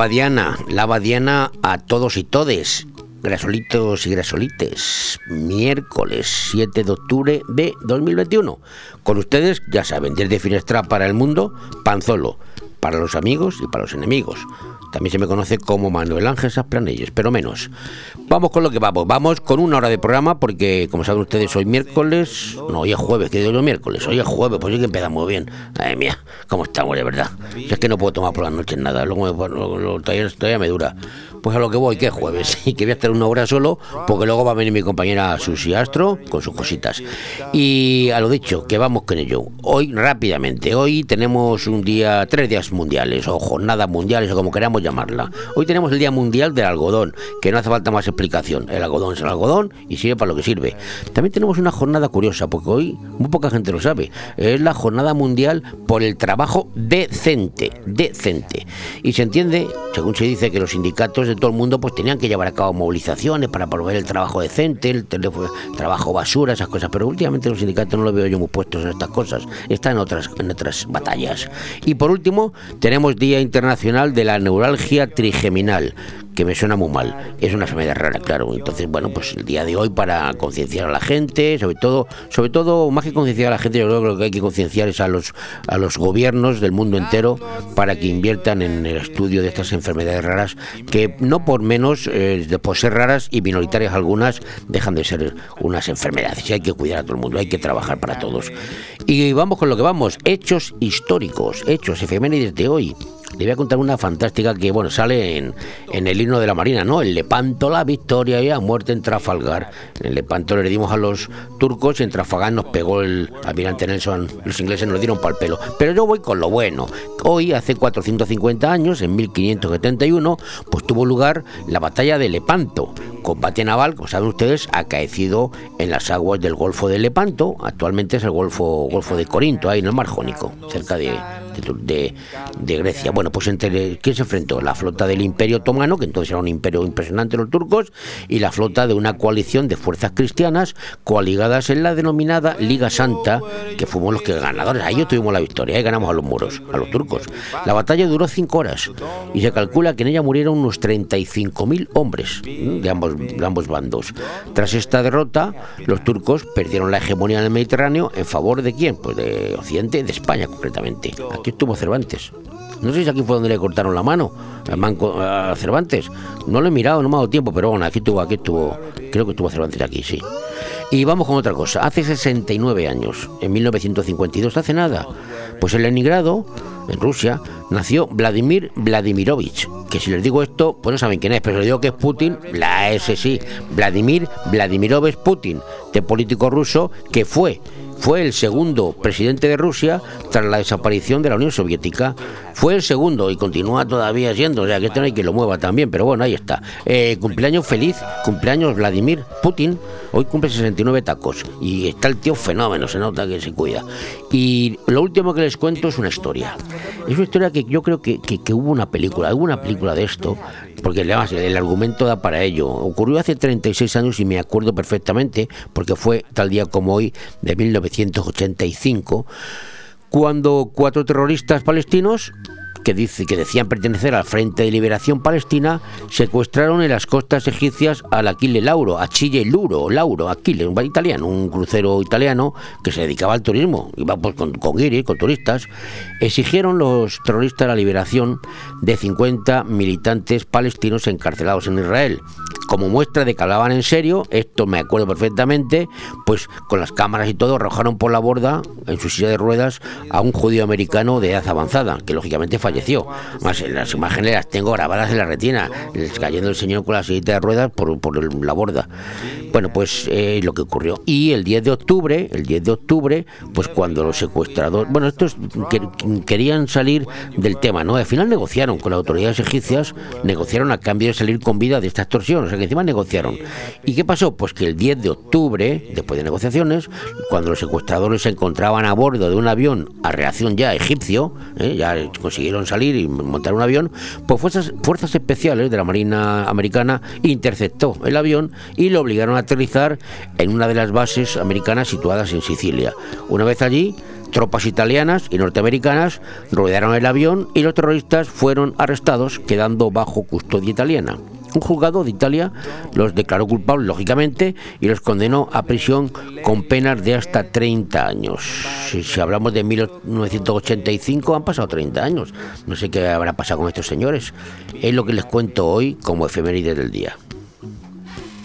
Lavadiana, lavadiana a todos y todes. Grasolitos y grasolites, miércoles 7 de octubre de 2021. Con ustedes, ya saben, desde Finestra para el mundo, Panzolo, para los amigos y para los enemigos. También se me conoce como Manuel Ángel Sasplanelles, pero menos. Vamos con lo que vamos. Vamos con una hora de programa porque, como saben ustedes, hoy miércoles... No, hoy es jueves, que digo yo miércoles. Hoy es jueves, pues sí que empezamos bien. Ay, mía, cómo estamos, de verdad. Si es que no puedo tomar por las noches nada. Luego, todavía, todavía me dura. Pues a lo que voy, que es jueves, y que voy a estar una hora solo, porque luego va a venir mi compañera Susi Astro con sus cositas. Y a lo dicho, que vamos con ello. Hoy, rápidamente, hoy tenemos un día, tres días mundiales, o jornadas mundiales, o como queramos llamarla. Hoy tenemos el Día Mundial del Algodón, que no hace falta más explicación. El algodón es el algodón y sirve para lo que sirve. También tenemos una jornada curiosa, porque hoy muy poca gente lo sabe. Es la jornada mundial por el trabajo decente, decente. Y se entiende, según se dice, que los sindicatos de todo el mundo pues tenían que llevar a cabo movilizaciones para promover el trabajo decente, el trabajo basura, esas cosas. Pero últimamente los sindicatos no los veo yo muy puestos en estas cosas. Están en otras, en otras batallas. Y por último, tenemos Día Internacional de la Neuralgia Trigeminal que me suena muy mal. Es una enfermedad rara, claro. Entonces, bueno, pues el día de hoy para concienciar a la gente, sobre todo, sobre todo, más que concienciar a la gente, yo creo que lo que hay que concienciar es a los, a los gobiernos del mundo entero para que inviertan en el estudio de estas enfermedades raras, que no por menos, eh, por ser raras y minoritarias algunas, dejan de ser unas enfermedades. Y hay que cuidar a todo el mundo, hay que trabajar para todos. Y vamos con lo que vamos, hechos históricos, hechos efemérides de hoy. Le voy a contar una fantástica que, bueno, sale en, en el himno de la Marina, ¿no? El Lepanto, la victoria y a muerte en Trafalgar. En el Lepanto le dimos a los turcos y en Trafalgar nos pegó el almirante Nelson. Los ingleses nos dieron pal pelo. Pero yo voy con lo bueno. Hoy, hace 450 años, en 1571, pues tuvo lugar la batalla de Lepanto. Combate naval, como saben ustedes, acaecido en las aguas del Golfo de Lepanto. Actualmente es el Golfo, Golfo de Corinto, ahí en el Mar Jónico, cerca de, de, Grecia. Bueno, pues entre quién se enfrentó la flota del Imperio Otomano, que entonces era un imperio impresionante los turcos, y la flota de una coalición de fuerzas cristianas coaligadas en la denominada Liga Santa, que fuimos los que ganadores. Ahí tuvimos la victoria, ahí ganamos a los muros, a los turcos. La batalla duró cinco horas y se calcula que en ella murieron unos 35.000 hombres de ambos, de ambos bandos. Tras esta derrota, los turcos perdieron la hegemonía en el Mediterráneo en favor de quién? Pues de Occidente, de España concretamente. Aquí estuvo Cervantes. No sé si aquí fue donde le cortaron la mano a Cervantes. No lo he mirado, no me ha dado tiempo, pero bueno, aquí estuvo, aquí estuvo, creo que estuvo Cervantes aquí, sí. Y vamos con otra cosa. Hace 69 años, en 1952, hace nada, pues en Leningrado, en Rusia, nació Vladimir Vladimirovich, que si les digo esto, pues no saben quién es, pero les digo que es Putin, la S sí, Vladimir Vladimirovich Putin, de político ruso que fue fue el segundo presidente de Rusia tras la desaparición de la Unión Soviética. Fue el segundo y continúa todavía siendo, o sea que esto no hay que lo mueva también, pero bueno, ahí está. Eh, cumpleaños feliz, cumpleaños Vladimir Putin, hoy cumple 69 tacos y está el tío fenómeno, se nota que se cuida. Y lo último que les cuento es una historia. Es una historia que yo creo que, que hubo una película, hubo una película de esto, porque además el argumento da para ello. Ocurrió hace 36 años y me acuerdo perfectamente, porque fue tal día como hoy, de 1985, cuando cuatro terroristas palestinos que, dice, que decían pertenecer al Frente de Liberación Palestina, secuestraron en las costas egipcias al Aquile Lauro, Achille Luro, Lauro, Aquile, un italiano, un crucero italiano que se dedicaba al turismo, iba pues, con, con con turistas. Exigieron los terroristas la liberación de 50 militantes palestinos encarcelados en Israel. Como muestra de que hablaban en serio, esto me acuerdo perfectamente, pues con las cámaras y todo arrojaron por la borda en su silla de ruedas a un judío americano de edad avanzada, que lógicamente falleció. Más las imágenes las tengo grabadas en la retina, cayendo el señor con la sillita de ruedas por, por la borda. Bueno, pues eh, lo que ocurrió. Y el 10 de octubre, el 10 de octubre, pues cuando los secuestradores, bueno, estos querían salir del tema, ¿no? Al final negociaron con las autoridades egipcias, negociaron a cambio de salir con vida de esta extorsión, o sea encima negociaron. ¿Y qué pasó? Pues que el 10 de octubre, después de negociaciones, cuando los secuestradores se encontraban a bordo de un avión a reacción ya egipcio, ¿eh? ya consiguieron salir y montar un avión, pues fuerzas, fuerzas especiales de la Marina Americana interceptó el avión y lo obligaron a aterrizar en una de las bases americanas situadas en Sicilia. Una vez allí, Tropas italianas y norteamericanas rodearon el avión y los terroristas fueron arrestados, quedando bajo custodia italiana. Un juzgado de Italia los declaró culpables, lógicamente, y los condenó a prisión con penas de hasta 30 años. Si, hablamos de 1985, han pasado 30 años. No sé qué habrá pasado con estos señores. Es lo que les cuento hoy como efeméride del día.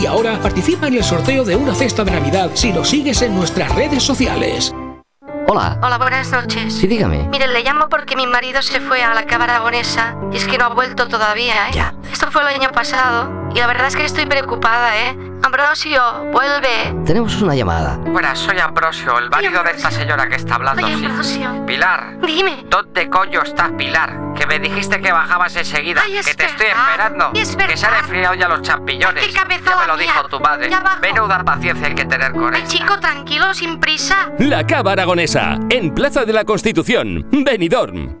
Y ahora participa en el sorteo de una cesta de Navidad si nos sigues en nuestras redes sociales. Hola. Hola, buenas noches. Sí, dígame. Mire, le llamo porque mi marido se fue a la cámara aragonesa y es que no ha vuelto todavía, ¿eh? Ya. Esto fue el año pasado y la verdad es que estoy preocupada, ¿eh? Ambrosio, vuelve. Tenemos una llamada. Buenas, soy Ambrosio, el marido de esta señora que está hablando. Ay, sí. Ambrosio. Pilar. Dime. ¿Dónde coño estás, Pilar? Que me dijiste que bajabas enseguida. Ay, es que te estoy verdad, esperando. es que se han enfriado ya los champiñones. Qué ya me lo mía. dijo tu madre. Ya bajo. Menuda paciencia hay que tener con ella. chico, tranquilo, sin prisa. La Cava Aragonesa, en Plaza de la Constitución, Benidorm.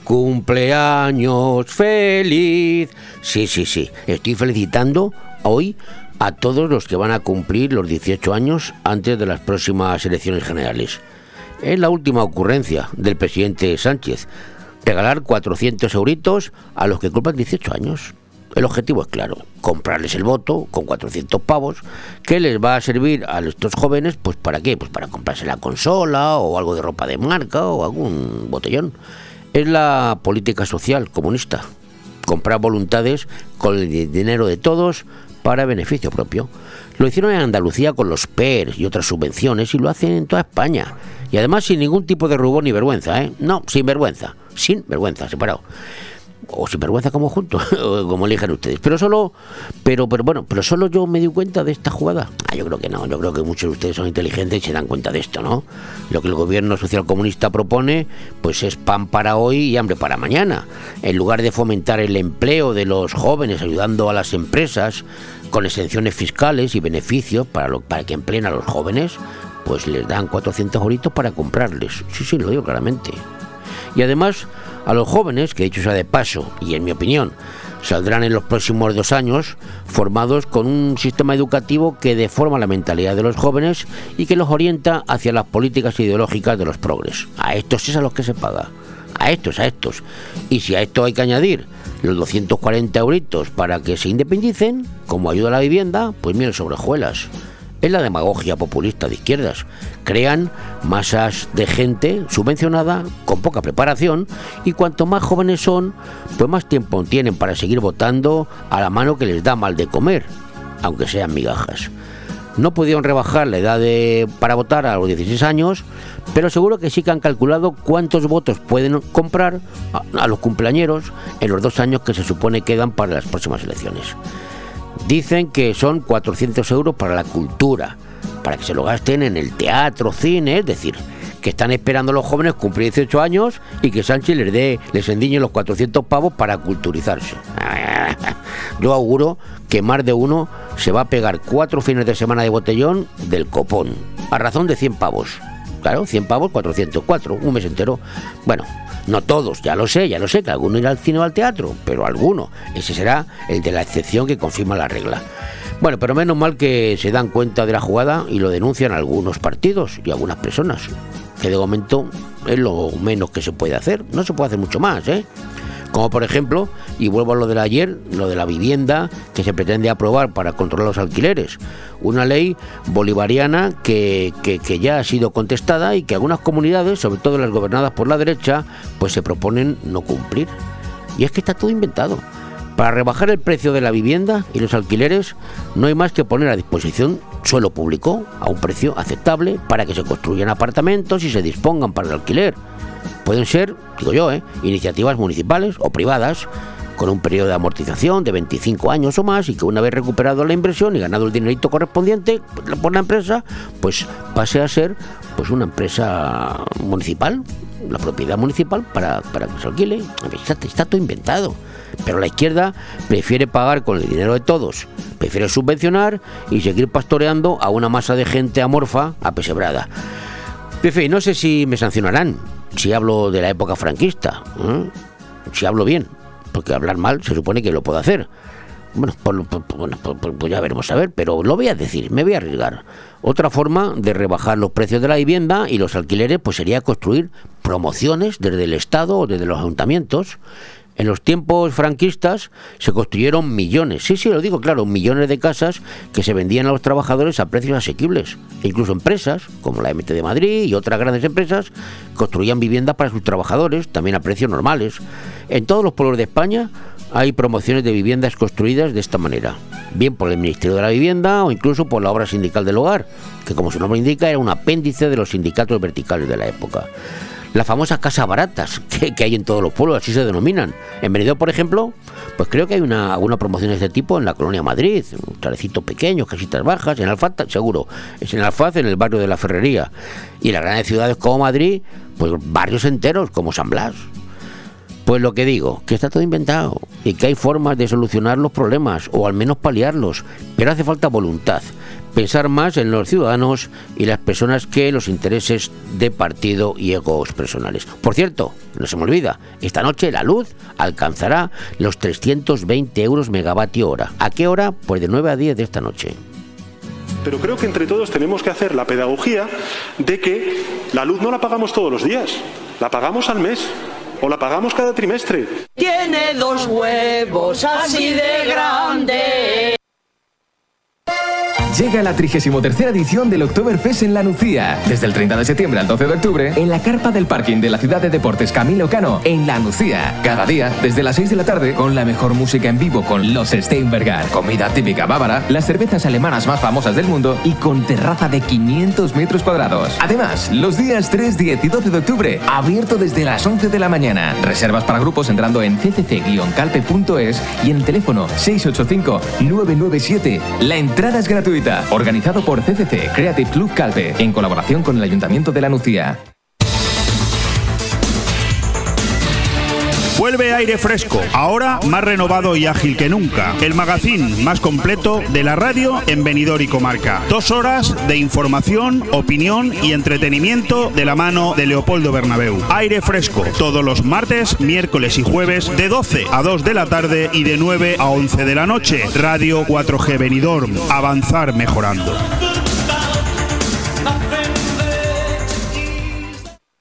cumpleaños feliz. Sí, sí, sí. Estoy felicitando hoy a todos los que van a cumplir los 18 años antes de las próximas elecciones generales. Es la última ocurrencia del presidente Sánchez. Regalar 400 euritos a los que cumplan 18 años. El objetivo es claro, comprarles el voto con 400 pavos, que les va a servir a estos jóvenes, pues para qué, pues para comprarse la consola o algo de ropa de marca o algún botellón. Es la política social comunista, comprar voluntades con el di- dinero de todos para beneficio propio. Lo hicieron en Andalucía con los PERS y otras subvenciones y lo hacen en toda España. Y además sin ningún tipo de rubor ni vergüenza, ¿eh? No, sin vergüenza, sin vergüenza, separado o sin vergüenza como juntos, como elijan ustedes. Pero solo, pero, pero bueno, pero solo yo me di cuenta de esta jugada. Ah, yo creo que no, yo creo que muchos de ustedes son inteligentes y se dan cuenta de esto, ¿no? Lo que el gobierno social comunista propone, pues es pan para hoy y hambre para mañana. En lugar de fomentar el empleo de los jóvenes, ayudando a las empresas con exenciones fiscales y beneficios para, lo, para que empleen a los jóvenes, pues les dan 400 euritos para comprarles. Sí, sí, lo digo claramente. Y además, a los jóvenes, que dicho sea de paso, y en mi opinión, saldrán en los próximos dos años formados con un sistema educativo que deforma la mentalidad de los jóvenes y que los orienta hacia las políticas ideológicas de los progres. A estos es a los que se paga. A estos, a estos. Y si a esto hay que añadir los 240 euritos para que se independicen, como ayuda a la vivienda, pues miren sobrejuelas es la demagogia populista de izquierdas. Crean masas de gente subvencionada con poca preparación y cuanto más jóvenes son, pues más tiempo tienen para seguir votando a la mano que les da mal de comer, aunque sean migajas. No pudieron rebajar la edad de- para votar a los 16 años, pero seguro que sí que han calculado cuántos votos pueden comprar a, a los cumpleañeros en los dos años que se supone quedan para las próximas elecciones. Dicen que son 400 euros para la cultura, para que se lo gasten en el teatro, cine, es decir, que están esperando los jóvenes cumplir 18 años y que Sánchez les dé, les endiñe los 400 pavos para culturizarse. Yo auguro que más de uno se va a pegar cuatro fines de semana de botellón del copón, a razón de 100 pavos. Claro, 100 pavos, 404, un mes entero. Bueno, no todos, ya lo sé, ya lo sé, que alguno irá al cine o al teatro, pero alguno. Ese será el de la excepción que confirma la regla. Bueno, pero menos mal que se dan cuenta de la jugada y lo denuncian algunos partidos y algunas personas, que de momento es lo menos que se puede hacer. No se puede hacer mucho más, ¿eh? Como por ejemplo, y vuelvo a lo de ayer, lo de la vivienda que se pretende aprobar para controlar los alquileres. Una ley bolivariana que, que, ya ha sido contestada y que algunas comunidades, sobre todo las gobernadas por la derecha, pues se proponen no cumplir. Y es que está todo inventado. Para rebajar el precio de la vivienda y los alquileres no hay más que poner a disposición suelo público a un precio aceptable para que se construyan apartamentos y se dispongan para el alquiler. Pueden ser, digo yo, ¿eh? iniciativas municipales o privadas con un periodo de amortización de 25 años o más y que una vez recuperado la inversión y ganado el dinerito correspondiente por la empresa, pues pase a ser pues una empresa municipal, la propiedad municipal para, para que se alquile. Está, todo inventado. Pero la izquierda prefiere pagar con el dinero de todos, prefiere subvencionar y seguir pastoreando a una masa de gente amorfa apesebrada. Pefe, no sé si me sancionarán si hablo de la época franquista, ¿eh? si hablo bien, porque hablar mal se supone que lo puedo hacer. Bueno, pues, ya veremos a ver, pero lo voy a decir, me voy a arriesgar. Otra forma de rebajar los precios de la vivienda y los alquileres pues sería construir promociones desde el Estado o desde los ayuntamientos en los tiempos franquistas se construyeron millones, sí, sí, lo digo claro, millones de casas que se vendían a los trabajadores a precios asequibles. E incluso empresas, como la MT de Madrid y otras grandes empresas, construían viviendas para sus trabajadores, también a precios normales. En todos los pueblos de España hay promociones de viviendas construidas de esta manera, bien por el Ministerio de la Vivienda o incluso por la obra sindical del hogar, que como su nombre indica era un apéndice de los sindicatos verticales de la época las famosas casas baratas que, hay en todos los pueblos, así se denominan. En Benidorm, por ejemplo, pues creo que hay una, alguna promoción de este tipo en la colonia Madrid, un chalecito pequeño, casitas bajas, en Alfaz seguro, es en Alfaz, en el barrio de la Ferrería. Y en las grandes ciudades como Madrid, pues barrios enteros como San Blas. Pues lo que digo, que está todo inventado y que hay formas de solucionar los problemas o al menos paliarlos, pero hace falta voluntad pensar más en los ciudadanos y las personas que en los intereses de partido y egos personales. Por cierto, no se me olvida, esta noche la luz alcanzará los 320 euros megavatio hora. ¿A qué hora? Pues de 9 a 10 de esta noche. Pero creo que entre todos tenemos que hacer la pedagogía de que la luz no la pagamos todos los días, la pagamos al mes o la pagamos cada trimestre. Tiene dos huevos así de grandes. Llega la 33 edición del Oktoberfest en La Nucía. Desde el 30 de septiembre al 12 de octubre, en la carpa del parking de la ciudad de deportes Camilo Cano, en La Nucía. Cada día, desde las 6 de la tarde, con la mejor música en vivo con los Steinberger, comida típica bávara, las cervezas alemanas más famosas del mundo y con terraza de 500 metros cuadrados. Además, los días 3, 10 y 12 de octubre, abierto desde las 11 de la mañana. Reservas para grupos entrando en ccc-calpe.es y en el teléfono 685-997. La entrada es gratuita organizado por CCC Creative Club Calpe, en colaboración con el Ayuntamiento de la Nucía. Vuelve aire fresco, ahora más renovado y ágil que nunca. El magazín más completo de la radio en Benidorm y comarca. Dos horas de información, opinión y entretenimiento de la mano de Leopoldo Bernabeu. Aire fresco, todos los martes, miércoles y jueves de 12 a 2 de la tarde y de 9 a 11 de la noche. Radio 4G Benidorm. Avanzar mejorando.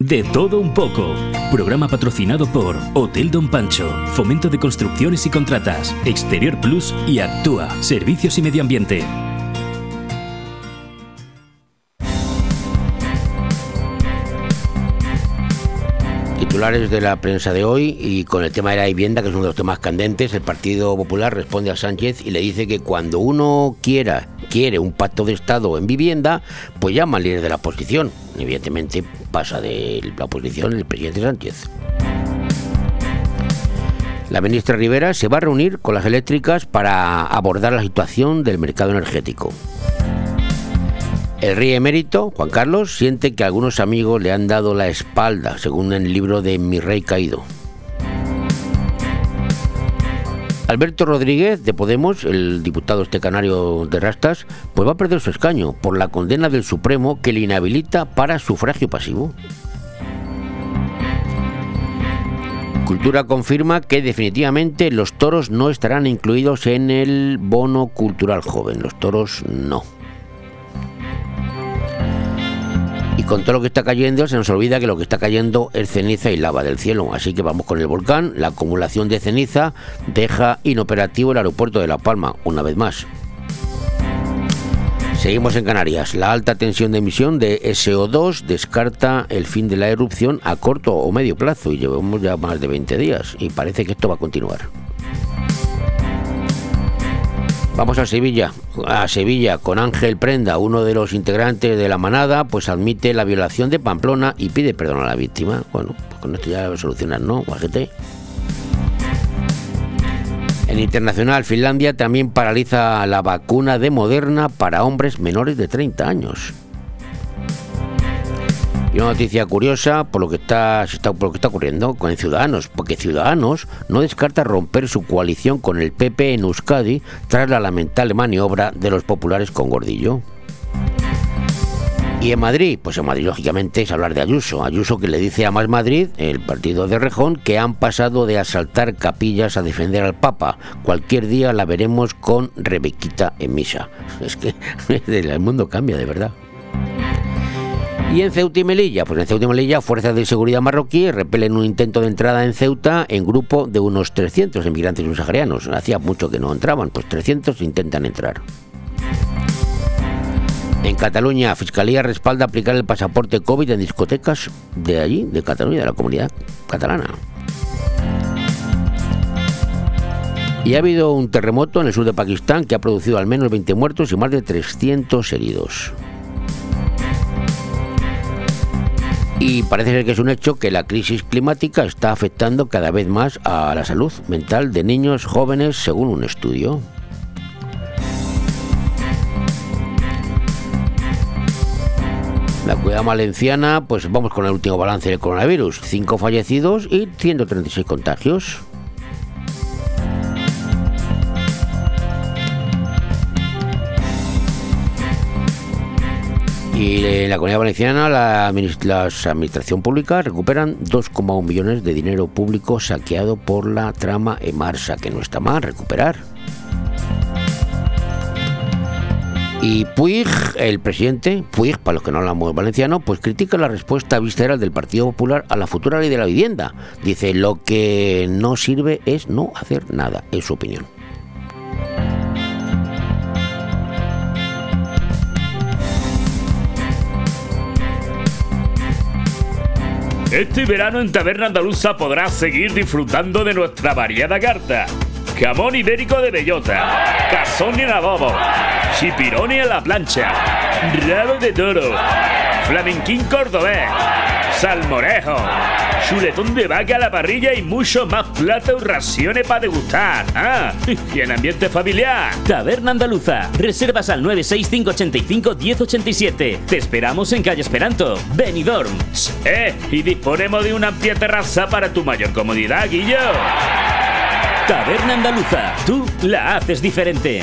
De todo un poco. Programa patrocinado por Hotel Don Pancho, Fomento de Construcciones y Contratas, Exterior Plus y Actúa, Servicios y Medio Ambiente. titulares de la prensa de hoy y con el tema de la vivienda, que es uno de los temas candentes, el Partido Popular responde a Sánchez y le dice que cuando uno quiera, quiere un pacto de Estado en vivienda, pues llama al líder de la oposición. Evidentemente pasa de la oposición el presidente Sánchez. La ministra Rivera se va a reunir con las eléctricas para abordar la situación del mercado energético. El rey emérito, Juan Carlos, siente que algunos amigos le han dado la espalda, según el libro de Mi Rey Caído. Alberto Rodríguez de Podemos, el diputado este canario de Rastas, pues va a perder su escaño por la condena del Supremo que le inhabilita para sufragio pasivo. Cultura confirma que definitivamente los toros no estarán incluidos en el bono cultural joven. Los toros no. Y con todo lo que está cayendo, se nos olvida que lo que está cayendo es ceniza y lava del cielo. Así que vamos con el volcán. La acumulación de ceniza deja inoperativo el aeropuerto de La Palma, una vez más. Seguimos en Canarias. La alta tensión de emisión de SO2 descarta el fin de la erupción a corto o medio plazo y llevamos ya más de 20 días y parece que esto va a continuar. Vamos a Sevilla, a Sevilla con Ángel Prenda, uno de los integrantes de la manada, pues admite la violación de Pamplona y pide perdón a la víctima. Bueno, pues con esto ya lo solucionan, ¿no, Guajete? En internacional, Finlandia también paraliza la vacuna de Moderna para hombres menores de 30 años. Y una noticia curiosa por lo que está, por lo que está ocurriendo con Ciudadanos, porque Ciudadanos no descarta romper su coalición con el PP en Euskadi tras la lamentable maniobra de los populares con Gordillo. Y en Madrid, pues en Madrid lógicamente es hablar de Ayuso. Ayuso que le dice a Más Madrid, el partido de Rejón, que han pasado de asaltar capillas a defender al Papa. Cualquier día la veremos con Rebequita en misa. Es que el mundo cambia de verdad. Y en Ceuta y Melilla, pues en Ceuta y Melilla, fuerzas de seguridad marroquíes repelen un intento de entrada en Ceuta en grupo de unos 300 inmigrantes subsaharianos. Hacía mucho que no entraban, pues 300 intentan entrar. En Cataluña, Fiscalía respalda aplicar el pasaporte COVID en discotecas de allí, de Cataluña, de la comunidad catalana. Y ha habido un terremoto en el sur de Pakistán que ha producido al menos 20 muertos y más de 300 heridos. Y parece ser que es un hecho que la crisis climática está afectando cada vez más a la salud mental de niños jóvenes, según un estudio. La cuidad valenciana, pues vamos con el último balance del coronavirus. 5 fallecidos y 136 contagios. Y en la comunidad valenciana, la, administración pública recuperan 2,1 millones de dinero público saqueado por la trama Emarsa, que no está mal recuperar. Y Puig, el presidente, Puig, para los que no hablamos valenciano, pues critica la respuesta visceral del Partido Popular a la futura ley de la vivienda. Dice, lo que no sirve es no hacer nada, en su opinión. Este verano en Taberna Andaluza podrás seguir disfrutando de nuestra variada carta. Jamón ibérico de bellota, cazón en adobo, chipironi a la plancha, rabo de toro, flamenquín cordobés, salmorejo, chuletón de vaca a la parrilla y mucho más platos y raciones para degustar. Ah, y en ambiente familiar. Taberna Andaluza. Reservas al 965851087. Te esperamos en calle Esperanto, Benidorm. Eh, y disponemos de una amplia terraza para tu mayor comodidad, Guillo. Taberna Andaluza. Tú la haces diferente.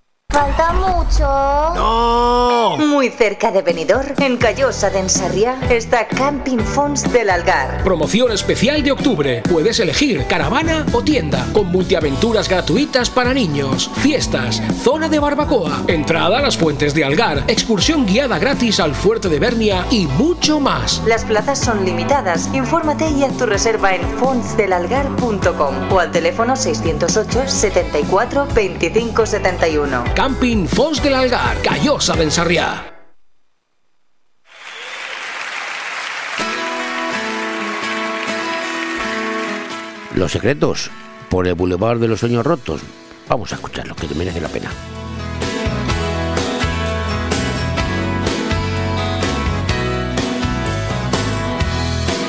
Falta mucho. No. Muy cerca de Benidorm, en Callosa de Ensarriá, está Camping Fons del Algar. Promoción especial de octubre. Puedes elegir caravana o tienda, con multiaventuras gratuitas para niños, fiestas, zona de barbacoa, entrada a las fuentes de Algar, excursión guiada gratis al fuerte de Bernia y mucho más. Las plazas son limitadas. Infórmate y haz tu reserva en fonsdelalgar.com o al teléfono 608 74 25 71. Camping Fons del Algar, Callosa de Ensarriá. Los secretos por el Boulevard de los Sueños Rotos. Vamos a escucharlo, que merece la pena.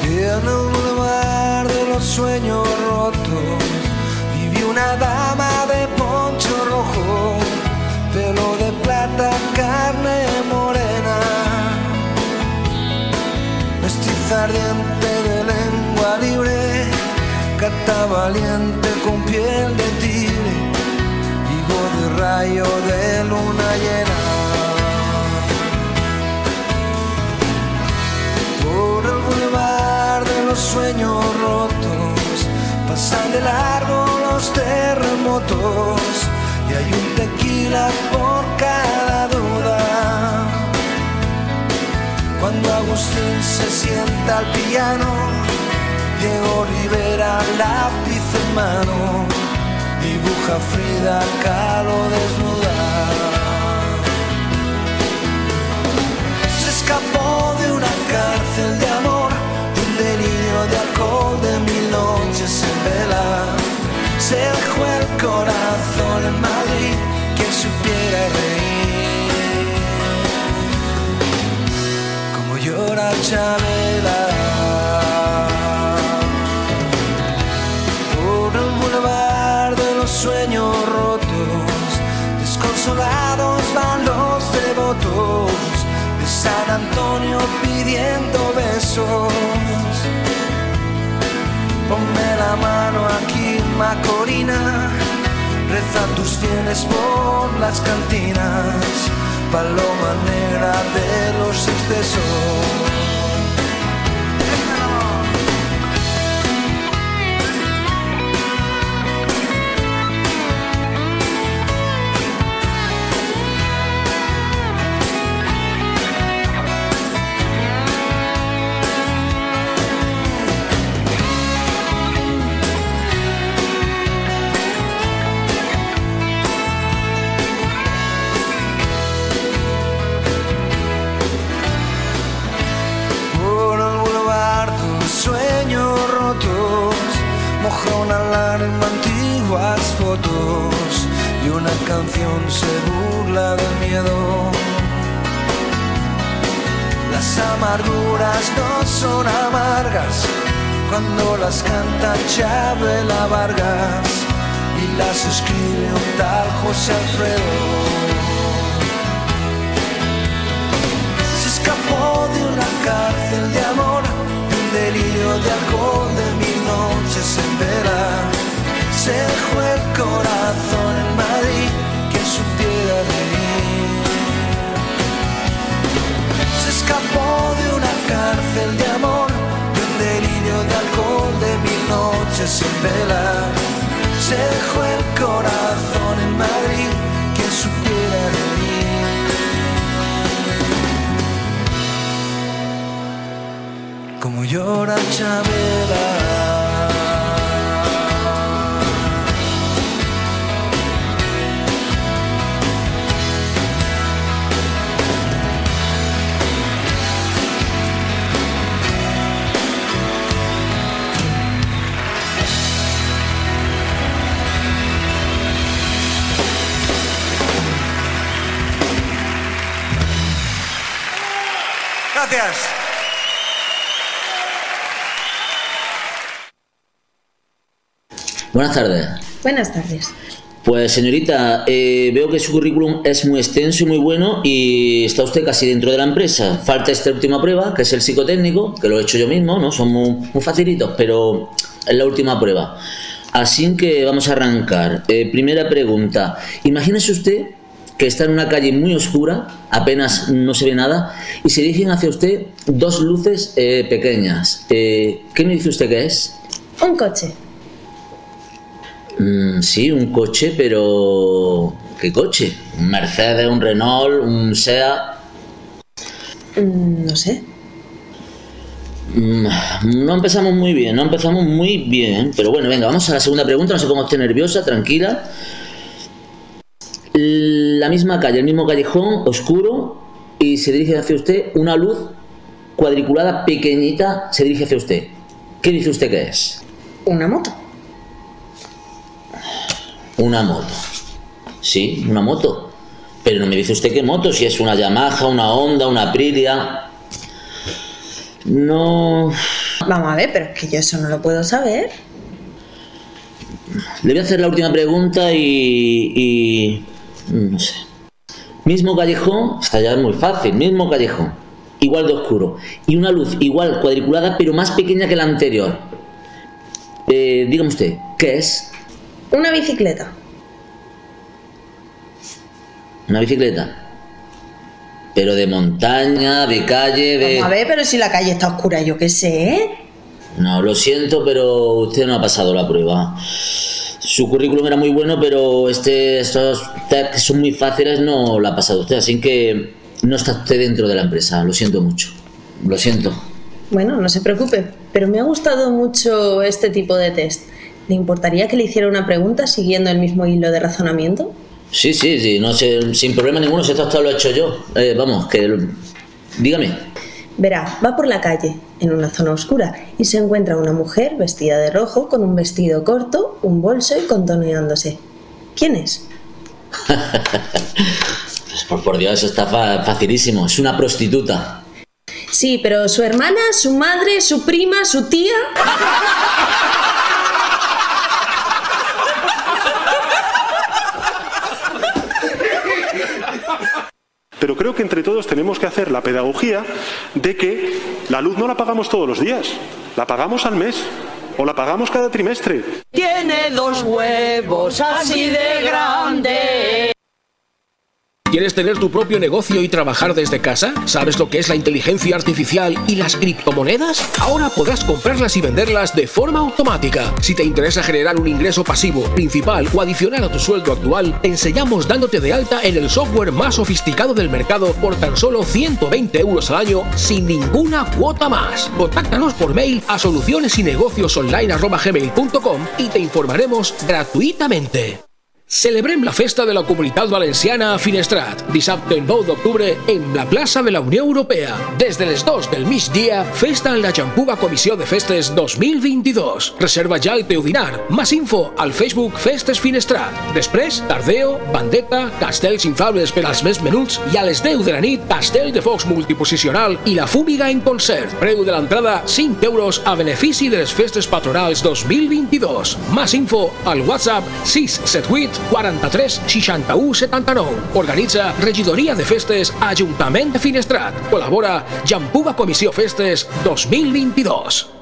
En el boulevard de los sueños rotos valiente con piel de tigre voz de rayo de luna llena. por el boulevard de los sueños rotos. Pasan de largo los terremotos y hay un tequila por cada duda. Cuando Agustín se sienta al piano, Diego Rivera lápiz en mano, dibuja Frida Kahlo desnuda. se escapó de una cárcel de amor, un delirio de alcohol, de mil noches en vela. Se dejó el corazón en Madrid, quien supiera reír. Como llora Chabela. San Antonio pidiendo besos. Ponme la mano aquí, Macorina, reza tus bienes por las cantinas, paloma negra de los excesos. Cuando las canta Chabela Vargas y las escribe un tal José Alfredo se escapó de una cárcel de amor, de un delirio de alcohol, de mil noches en vela. Se dejó el corazón en Madrid, que supiera reír. Se escapó de una cárcel de amor, de delirio de alcohol, de mil noches en vela. Se dejó el corazón en Madrid, que supiera reír. como llora Chabela. Gracias. Buenas tardes. Buenas tardes. Pues señorita, eh, veo que su currículum es muy extenso y muy bueno y está usted casi dentro de la empresa. Falta esta última prueba, que es el psicotécnico, que lo he hecho yo mismo, ¿no? Son muy, muy facilitos, pero es la última prueba. Así que vamos a arrancar. Eh, primera pregunta. Imagínese usted que está en una calle muy oscura, apenas no se ve nada, y se dirigen hacia usted dos luces eh, pequeñas. Eh, ¿Qué me dice usted que es? Un coche. Mm, sí, un coche, pero... ¿Qué coche? ¿Un Mercedes, un Renault, un SEA? Mm, no sé. Mm, No empezamos muy bien, no empezamos muy bien. Pero bueno, venga, vamos a la segunda pregunta. No se ponga usted nerviosa, tranquila. La misma calle, el mismo callejón, oscuro, y se dirige hacia usted una luz cuadriculada pequeñita, se dirige hacia usted. ¿Qué dice usted que es? Una moto. Una moto. Sí, una moto. Pero no me dice usted qué moto, si es una Yamaha, una Honda, una Aprilia. No. Vamos a ver, pero es que yo eso no lo puedo saber. Le voy a hacer la última pregunta y. y no sé. Mismo callejón, está ya muy fácil, mismo callejón, igual de oscuro. Y una luz igual cuadriculada, pero más pequeña que la anterior. Eh, dígame usted, ¿qué es? Una bicicleta. Una bicicleta. Pero de montaña, de calle, de. Vamos a ver, pero si la calle está oscura, yo qué sé. No, lo siento, pero usted no ha pasado la prueba. Su currículum era muy bueno, pero este, estos que son muy fáciles no lo ha pasado usted, así que no está usted dentro de la empresa. Lo siento mucho. Lo siento. Bueno, no se preocupe, pero me ha gustado mucho este tipo de test. ¿Le importaría que le hiciera una pregunta siguiendo el mismo hilo de razonamiento? Sí, sí, sí, no sé, sin problema ninguno, si esto hasta lo he hecho yo. Eh, vamos, que. Dígame. Verá, va por la calle, en una zona oscura, y se encuentra una mujer vestida de rojo con un vestido corto, un bolso y contoneándose. ¿Quién es? Pues por, por Dios, eso está fa- facilísimo. Es una prostituta. Sí, pero su hermana, su madre, su prima, su tía. Pero creo que entre todos tenemos que hacer la pedagogía de que la luz no la pagamos todos los días, la pagamos al mes o la pagamos cada trimestre. Tiene dos huevos así de grandes. ¿Quieres tener tu propio negocio y trabajar desde casa? ¿Sabes lo que es la inteligencia artificial y las criptomonedas? Ahora podrás comprarlas y venderlas de forma automática. Si te interesa generar un ingreso pasivo, principal o adicional a tu sueldo actual, te enseñamos dándote de alta en el software más sofisticado del mercado por tan solo 120 euros al año sin ninguna cuota más. Contáctanos por mail a solucionesynegociosonline.gmail.com y te informaremos gratuitamente. Celebrem la festa de la Comunitat Valenciana a Finestrat, dissabte 9 d'octubre en la plaça de la Unió Europea. Des de les 2 del migdia, festa en la Jampuga Comissió de Festes 2022. Reserva ja el teu dinar. Más info al Facebook Festes Finestrat. Després, Tardeo, Bandeta, castells inflables per als més menuts i a les 10 de la nit, castell de focs multiposicional i la fúmiga en concert. Preu de l'entrada 5 euros a benefici de les festes patronals 2022. Más info al WhatsApp 678 43 61 79. Organitza Regidoria de Festes Ajuntament de Finestrat. Col·labora Jampuga Comissió Festes 2022.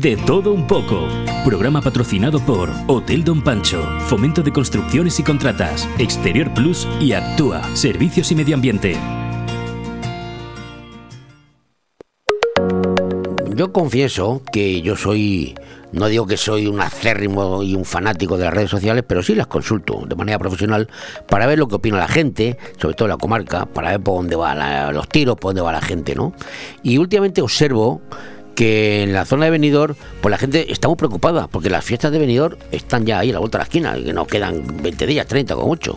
De todo un poco. Programa patrocinado por Hotel Don Pancho, Fomento de Construcciones y Contratas, Exterior Plus y Actúa, Servicios y Medio Ambiente. Yo confieso que yo soy, no digo que soy un acérrimo y un fanático de las redes sociales, pero sí las consulto de manera profesional para ver lo que opina la gente, sobre todo la comarca, para ver por dónde van los tiros, por dónde va la gente, ¿no? Y últimamente observo que en la zona de Benidorm, pues la gente está muy preocupada, porque las fiestas de Benidorm están ya ahí a la vuelta de la esquina, que nos quedan 20 días, 30 como mucho.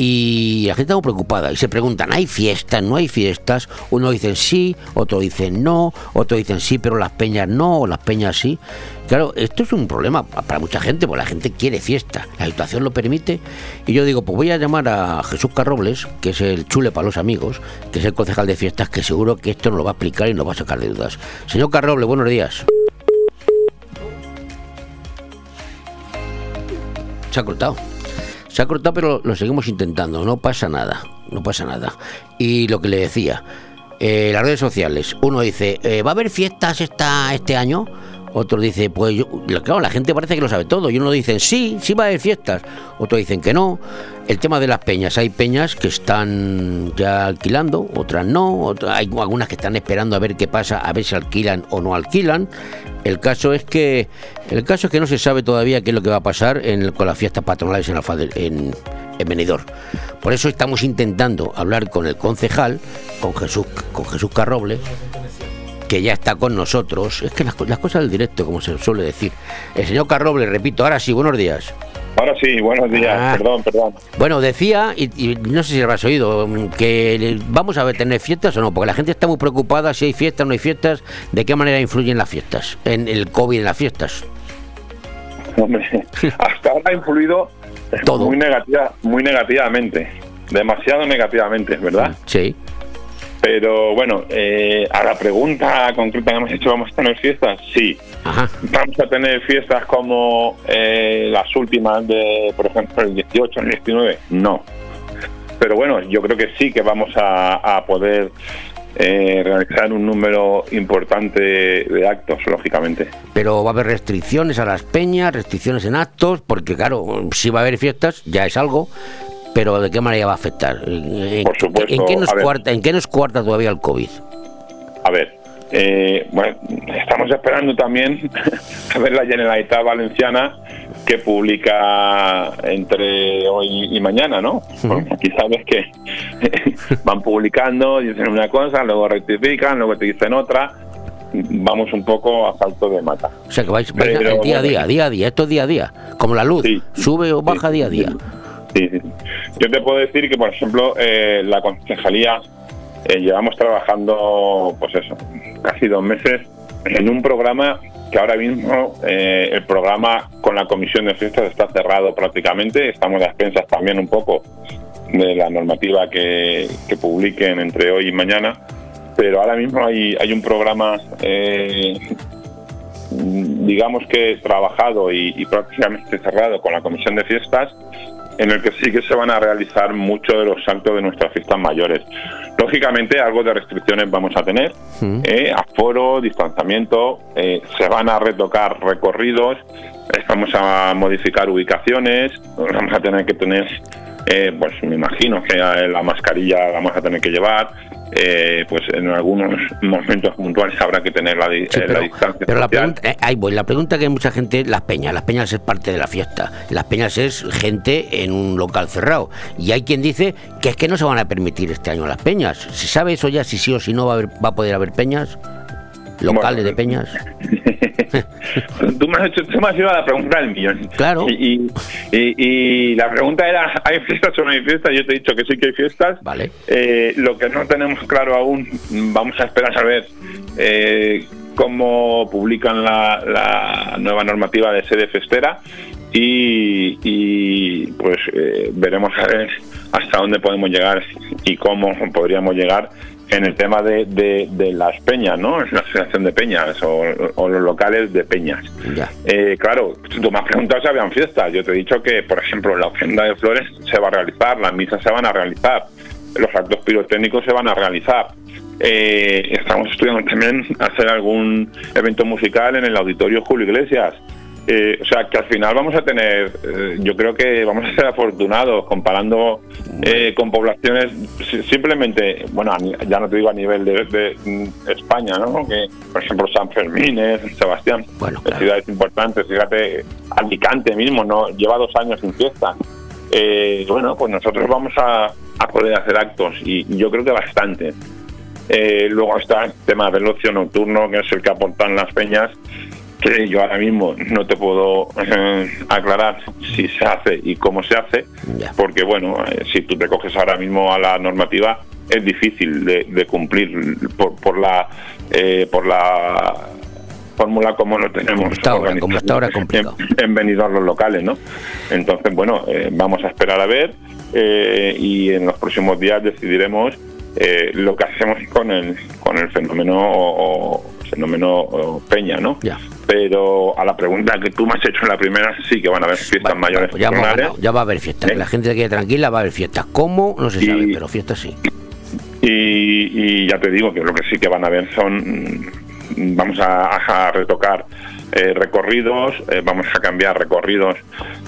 Y la gente está muy preocupada y se preguntan, ¿hay fiestas? ¿No hay fiestas? Uno dicen sí, otro dicen no, otro dicen sí, pero las peñas no, o las peñas sí. Claro, esto es un problema para mucha gente, porque la gente quiere fiesta, la situación lo permite. Y yo digo, pues voy a llamar a Jesús Carrobles, que es el chule para los amigos, que es el concejal de fiestas, que seguro que esto nos lo va a explicar y nos va a sacar de dudas. Señor Carrobles, buenos días. Se ha cortado. Se ha cortado, pero lo seguimos intentando. No pasa nada. No pasa nada. Y lo que le decía, eh, las redes sociales. Uno dice, eh, ¿va a haber fiestas esta, este año? Otro dice, pues yo, claro, la gente parece que lo sabe todo. Y uno dice, sí, sí va a haber fiestas. Otros dicen que no. El tema de las peñas, hay peñas que están ya alquilando, otras no. hay algunas que están esperando a ver qué pasa, a ver si alquilan o no alquilan. El caso es que el caso es que no se sabe todavía qué es lo que va a pasar con las fiestas patronales en, Alfa en, en Benidorm. Por eso estamos intentando hablar con el concejal, con Jesús, con Jesús Carroble, que ya está con nosotros. Es que las, cosas del directo, como se suele decir. El señor Carroble, repito, ahora sí, buenos días. Ahora sí, buenos días, ah. perdón, perdón. Bueno, decía, y, no sé si lo habrás oído, que vamos a tener fiestas o no, porque la gente está muy preocupada si hay fiestas o no hay fiestas, de qué manera influyen las fiestas, en el COVID en las fiestas. Hombre, hasta ahora ha influido Todo. Muy, negativa, muy negativamente, demasiado negativamente, ¿verdad? Sí. Pero bueno, eh, a la pregunta concreta que hemos hecho, ¿vamos a tener fiestas? Sí. Vamos a tener fiestas como eh, las últimas de, por ejemplo, el 18, el 19. No. Pero bueno, yo creo que sí que vamos a, poder eh, realizar un número importante de actos, lógicamente. Pero va a haber restricciones a las peñas, restricciones en actos, porque claro, si va a haber fiestas, ya es algo, pero ¿de qué manera va a afectar? ¿En, Por supuesto. ¿en qué, nos cuarta, ¿En qué nos cuarta todavía el COVID? A ver, eh, bueno, estamos esperando también a ver la Generalitat Valenciana que publica entre hoy y mañana, ¿no? aquí sabes que van publicando, dicen una cosa, luego rectifican, luego te dicen otra. Vamos un poco a salto de mata. O sea que vais, día a día, día a día, esto es día a día, como la luz, sube o baja día a día. Sí, sí. Yo te puedo decir que, por ejemplo, eh, la concejalía eh, llevamos trabajando, pues eso, casi dos meses en un programa que ahora mismo eh, el programa con la comisión de fiestas está cerrado prácticamente. Estamos a expensas también un poco de la normativa que, publiquen entre hoy y mañana. Pero ahora mismo hay, hay un programa, digamos que trabajado y prácticamente cerrado con la comisión de fiestas en el que sí que se van a realizar muchos de los actos de nuestras fiestas mayores. Lógicamente, algo de restricciones vamos a tener, eh, aforo, distanciamiento, eh, se van a retocar recorridos, vamos a modificar ubicaciones, vamos a tener que tener, eh, pues me imagino que la mascarilla vamos a tener que llevar, eh, pues en algunos momentos puntuales habrá que tener la, eh, distancia. Pero la pregunta, eh, ahí voy, la pregunta que hay mucha gente, las peñas, las peñas es parte de la fiesta, las peñas es gente en un local cerrado. Y hay quien dice que es que no se van a permitir este año las peñas. ¿Se sabe eso ya si sí o si no va a, haber, va a poder haber peñas? Locales de peñas. tú, me has hecho, tú me has ido a la pregunta del millón. Claro. Y, y, la pregunta era, ¿hay fiestas o no hay fiestas? Yo te he dicho que sí que hay fiestas. Vale. Eh, lo que no tenemos claro aún, vamos a esperar a ver eh, cómo publican la, la, nueva normativa de sede festera y, y pues eh, veremos a ver hasta dónde podemos llegar y cómo podríamos llegar en el tema de, de, las peñas, ¿no? Es la asociación de peñas o, los locales de peñas. Eh, claro, tú me has preguntado si habían fiestas. Yo te he dicho que, por ejemplo, la ofrenda de flores se va a realizar, las misas se van a realizar, los actos pirotécnicos se van a realizar. Eh, estamos estudiando también hacer algún evento musical en el auditorio Julio Iglesias. Eh, o sea, que al final vamos a tener, eh, yo creo que vamos a ser afortunados comparando eh, con poblaciones simplemente, bueno, ya no te digo a nivel de, mm, España, ¿no? Que, por ejemplo, San Fermín, San Sebastián, bueno, ciudades importantes, fíjate, Alicante mismo, ¿no? Lleva dos años sin fiesta. bueno, pues nosotros vamos a, poder hacer actos y, yo creo que bastante. luego está el tema del ocio nocturno, que es el que aportan las peñas que yo ahora mismo no te puedo eh, aclarar si se hace y cómo se hace, porque bueno, eh, si tú te coges ahora mismo a la normativa es difícil de, de cumplir por, por la eh, por la fórmula como lo tenemos está ahora, como está ahora complicado. en, en los locales, ¿no? Entonces, bueno, eh, vamos a esperar a ver eh, y en los próximos días decidiremos eh, lo que hacemos con el con el fenómeno o, o fenómeno Peña, ¿no? Ya. Pero a la pregunta que tú me has hecho en la primera, sí que van a haber fiestas mayores. Pues ya, ganado, va a haber fiestas. Que la gente quede tranquila, va a haber fiestas. ¿Cómo? No se sabe, pero fiestas sí. Y, y ya te digo que lo que sí que van a ver son, mm, vamos a, a retocar eh, recorridos, eh, vamos a cambiar recorridos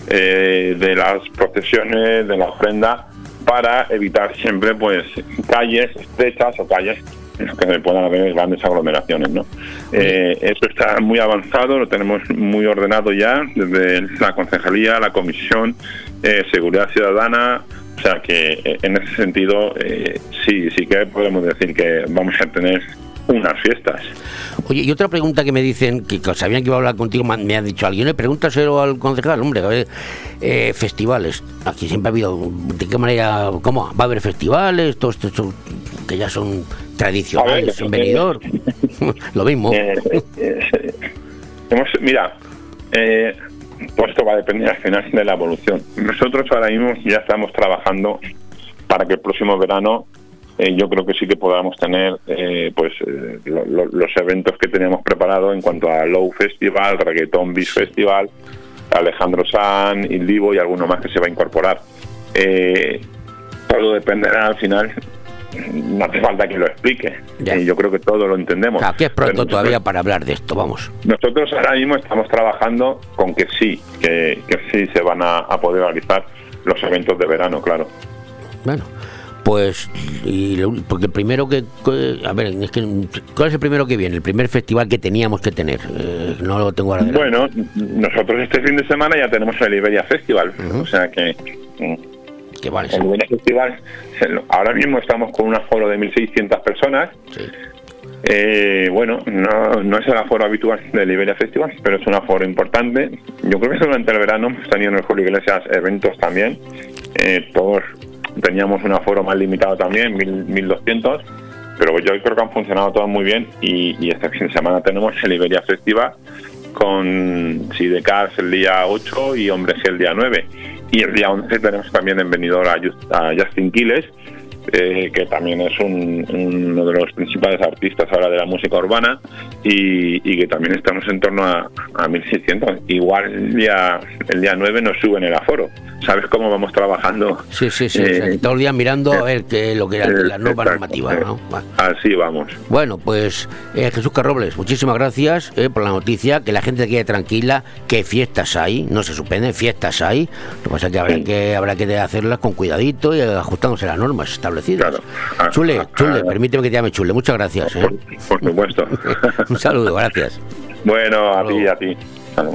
eh, de las procesiones, de la ofrenda, para evitar siempre pues calles estrechas o calles que puedan haber grandes aglomeraciones. ¿no? Eh, eso está muy avanzado, lo tenemos muy ordenado ya desde la concejalía, la comisión, eh, seguridad ciudadana, o sea que eh, en ese sentido eh, sí, sí que podemos decir que vamos a tener unas fiestas. Oye, y otra pregunta que me dicen, que que sabían que iba a hablar contigo, me ha dicho alguien, "Eh, pregúntaselo al concejal, hombre, a ver, eh, festivales. Aquí siempre ha habido, ¿de qué manera, cómo? ¿Va a haber festivales? Todos estos son- que ya son tradicionales ver, en Benidorm. Lo mismo. Eh, eh, hemos, mira, eh, pues esto va a depender al final de la evolución. Nosotros ahora mismo ya estamos trabajando para que el próximo verano eh, yo creo que sí que podamos tener eh, pues eh, lo- lo- los eventos que teníamos preparados en cuanto a Low Festival, Reggaeton Beach Festival, Alejandro San, Il Divo y alguno más que se va a incorporar. Todo dependerá al final, no hace falta que lo explique. Eh, yo creo que todo lo entendemos. Aquí es pronto todavía para hablar de esto, vamos. nosotros ahora mismo estamos trabajando con que sí, que, que sí se van a, a poder realizar los eventos de verano, claro. Bueno, pues, y lo- porque el primero que, a ver, es que, ¿cuál es el primero que viene? El primer festival que teníamos que tener. Eh, no lo tengo ahora. Bueno, nosotros este fin de semana ya tenemos el Iberia Festival, o sea que... Que vale, el Festival, ahora mismo estamos con un aforo de 1.600 personas. Eh, bueno, no, no es el aforo habitual del Iberia Festival, pero es un aforo importante. Yo creo que durante el verano hemos tenido en el Julio Iglesias eventos también. Eh, todos teníamos un aforo más limitado también, 1.000, 1.200, pero yo creo que han funcionado todos muy bien y, y este fin de semana tenemos el Iberia Festival con Sidecars el día 8 y Hombre G el día 9. Y el día 11 tenemos también en venidor a, a Justin Quiles, eh, que también es un- uno de los principales artistas ahora de la música urbana y, y que también estamos en torno a, a 1.600. Igual el día, el día 9 nos suben el aforo. ¿Sabes cómo vamos trabajando? Sí, sí, sí. Eh, o sea, todo el día mirando a ver qué, lo que era eh, la nueva exacto, normativa, eh, ¿no? Así vamos. Bueno, pues eh, Jesús Carrobles, muchísimas gracias eh, por la noticia, que la gente quede tranquila, que fiestas hay, no se suspenden, fiestas hay, lo que pasa es que habrá que, habrá que hacerlas con cuidadito y ajustándose a las normas establecidas. Chule, Chule, permíteme que te llame Chule, muchas gracias. eh. Por supuesto. Un saludo, gracias. Bueno, a ti, a ti. Salud.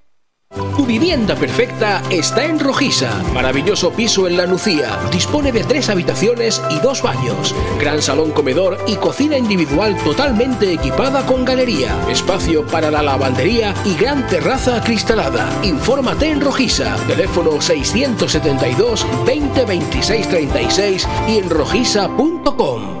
Tu vivienda perfecta está en Rojisa. Maravilloso piso en La Nucía. Dispone de tres habitaciones y dos baños. Gran salón comedor y cocina individual totalmente equipada con galería. Espacio para la lavandería y gran terraza acristalada. Infórmate en Rojisa. Teléfono 672 20 26 36 y en rojisa.com.